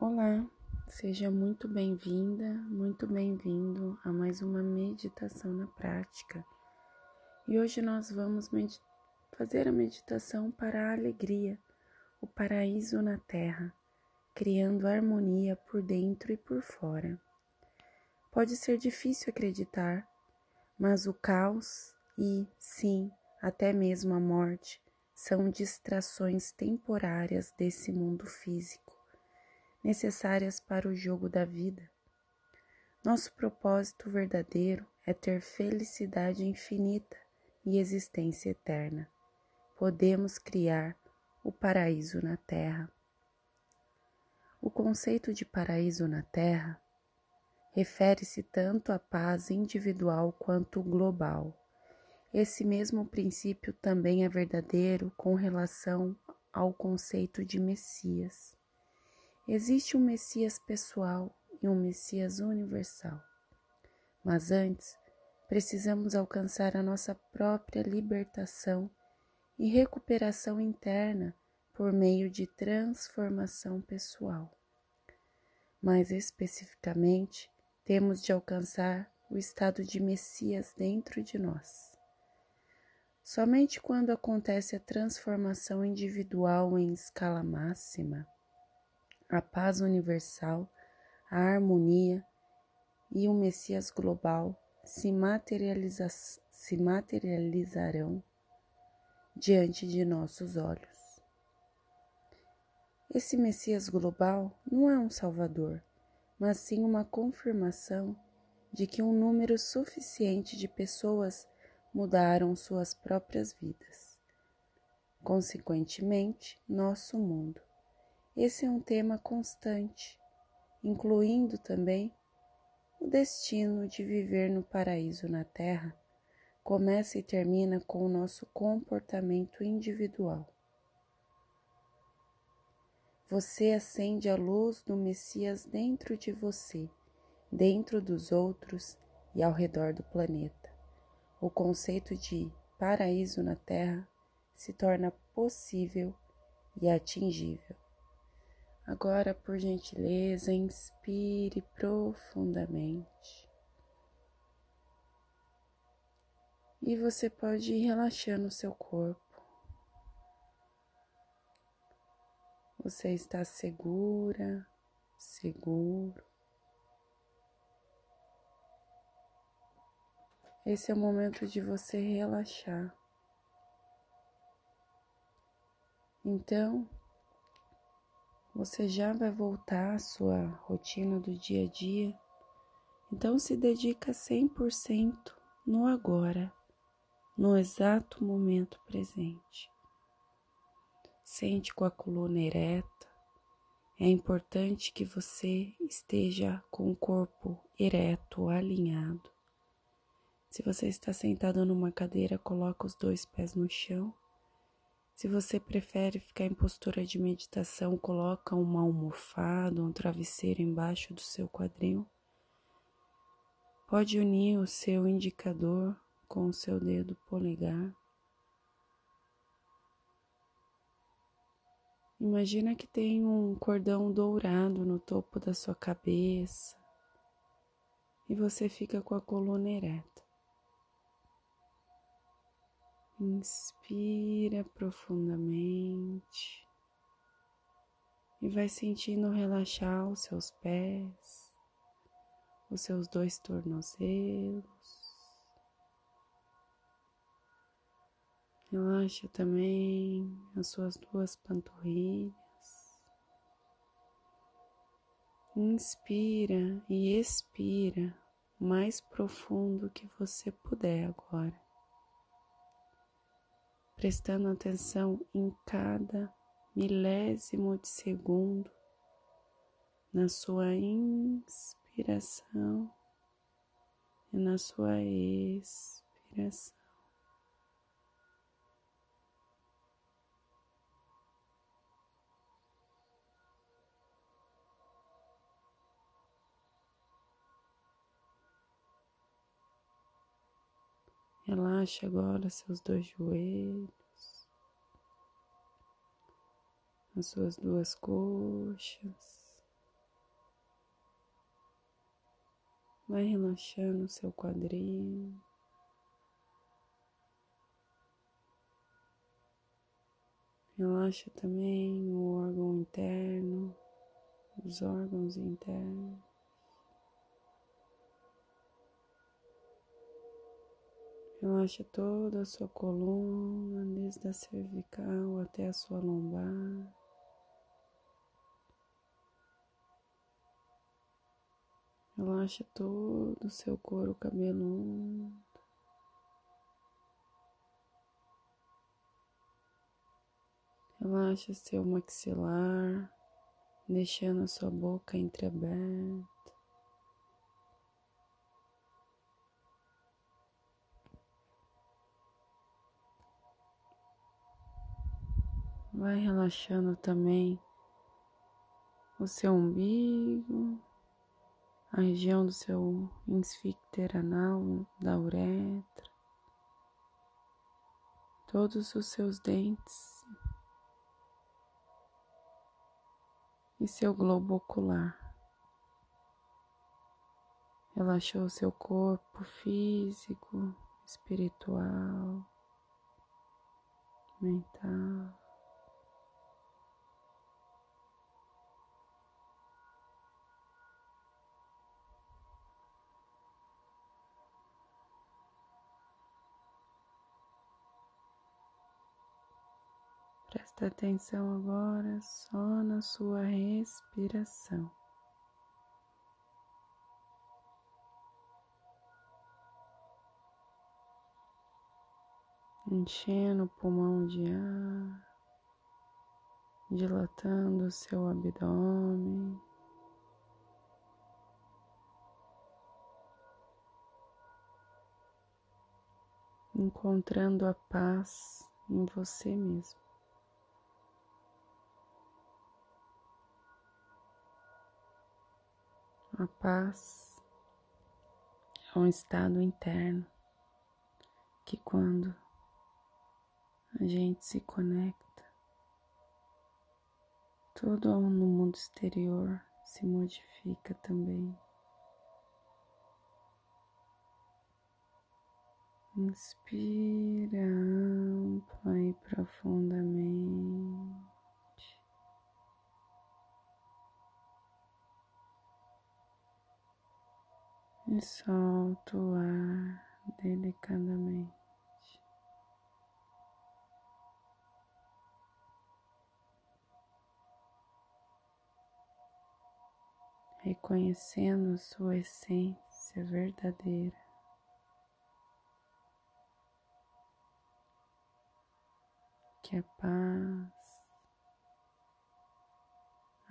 Olá, seja muito bem-vinda, muito bem-vindo a mais uma meditação na prática. E hoje nós vamos fazer a meditação para a alegria, o paraíso na terra, criando harmonia por dentro e por fora. Pode ser difícil acreditar, mas o caos e, sim, até mesmo a morte são distrações temporárias desse mundo físico necessárias para o jogo da vida. Nosso propósito verdadeiro é ter felicidade infinita e existência eterna. Podemos criar o paraíso na Terra. O conceito de paraíso na Terra refere-se tanto à paz individual quanto global. Esse mesmo princípio também é verdadeiro com relação ao conceito de Messias. Existe um Messias pessoal e um Messias universal. Mas antes, precisamos alcançar a nossa própria libertação e recuperação interna por meio de transformação pessoal. Mais especificamente, temos de alcançar o estado de Messias dentro de nós. Somente quando acontece a transformação individual em escala máxima, a paz universal, a harmonia e o Messias global se, materializa se materializarão diante de nossos olhos. Esse Messias global não é um Salvador, mas sim uma confirmação de que um número suficiente de pessoas mudaram suas próprias vidas. Consequentemente, nosso mundo. Esse é um tema constante, incluindo também o destino de viver no paraíso na Terra. Começa e termina com o nosso comportamento individual. Você acende a luz do Messias dentro de você, dentro dos outros e ao redor do planeta. O conceito de paraíso na Terra se torna possível e atingível. Agora, por gentileza, inspire profundamente. E você pode ir relaxando o seu corpo. Você está segura, seguro. Esse é o momento de você relaxar. Então, você já vai voltar à sua rotina do dia a dia. Então se dedica 100% no agora, no exato momento presente. Sente com a coluna ereta. É importante que você esteja com o corpo ereto, alinhado. Se você está sentado numa cadeira, coloca os dois pés no chão se você prefere ficar em postura de meditação, coloca uma almofada, um travesseiro embaixo do seu quadril. Pode unir o seu indicador com o seu dedo polegar. Imagina que tem um cordão dourado no topo da sua cabeça e você fica com a coluna ereta. Inspira profundamente e vai sentindo relaxar os seus pés, os seus dois tornozelos. Relaxa também as suas duas panturrilhas. Inspira e expira o mais profundo que você puder agora prestando atenção em cada milésimo de segundo na sua inspiração e na sua expiração. Relaxa agora seus dois joelhos, as suas duas coxas. Vai relaxando o seu quadril. Relaxa também o órgão interno, os órgãos internos. Relaxa toda a sua coluna, desde a cervical até a sua lombar. Relaxa todo o seu couro cabeludo. Relaxa seu maxilar, deixando a sua boca entreaberta. Vai relaxando também o seu umbigo, a região do seu esfíncter anal, da uretra, todos os seus dentes e seu globo ocular. Relaxou seu corpo físico, espiritual, mental. Presta atenção agora só na sua respiração. Enchendo o pulmão de ar, dilatando o seu abdômen. Encontrando a paz em você mesmo. A paz é um estado interno que, quando a gente se conecta, tudo no mundo exterior se modifica também. Inspira ampla e profundamente. E solta o ar delicadamente. Reconhecendo sua essência verdadeira. Que é paz,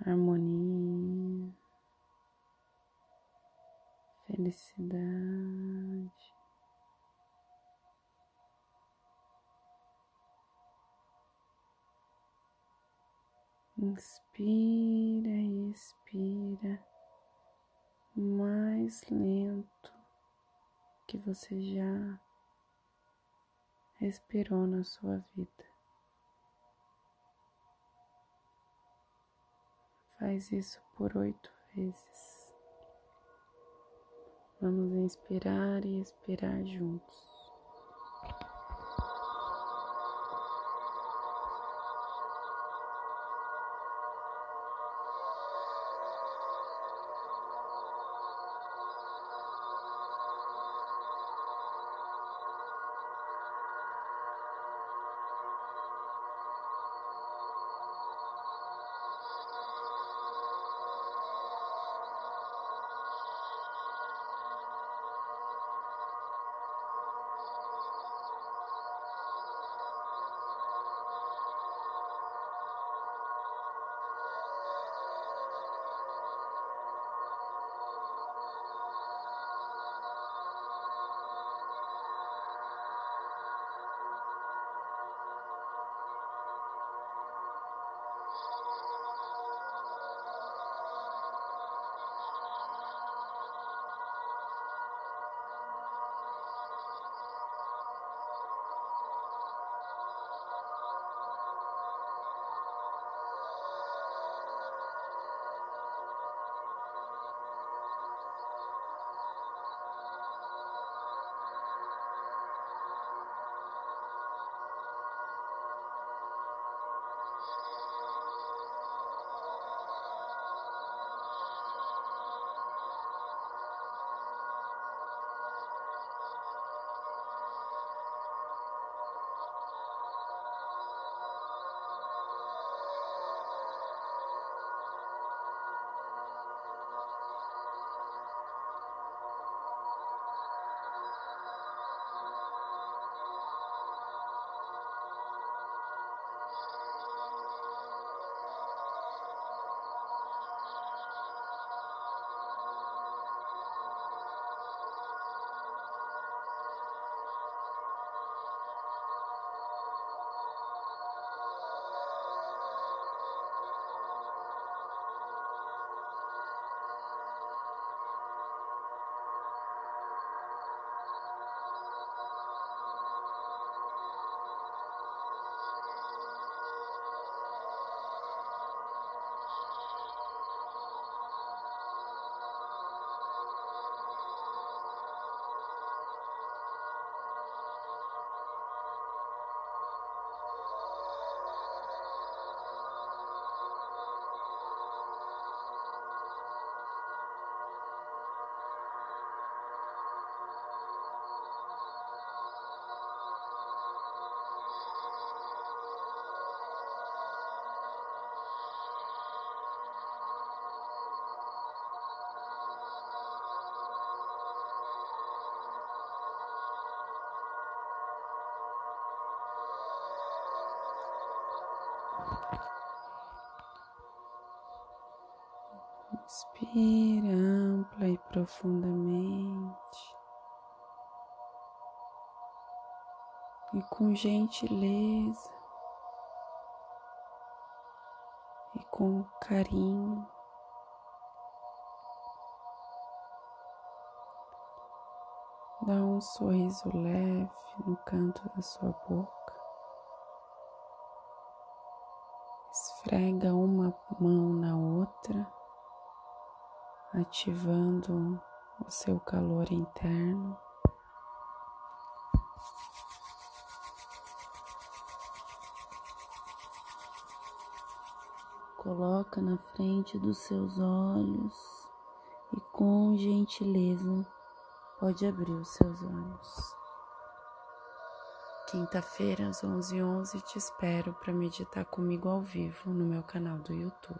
harmonia, felicidade. Inspira e expira mais lento que você já respirou na sua vida. Faz isso por oito vezes. Vamos inspirar e expirar juntos. Inspira ampla e profundamente. E com gentileza e com carinho, dá um sorriso leve no canto da sua boca. Esfrega uma mão na outra ativando o seu calor interno. Coloca na frente dos seus olhos e com gentileza pode abrir os seus olhos. Quinta-feira às 11h11 te espero para meditar comigo ao vivo no meu canal do YouTube.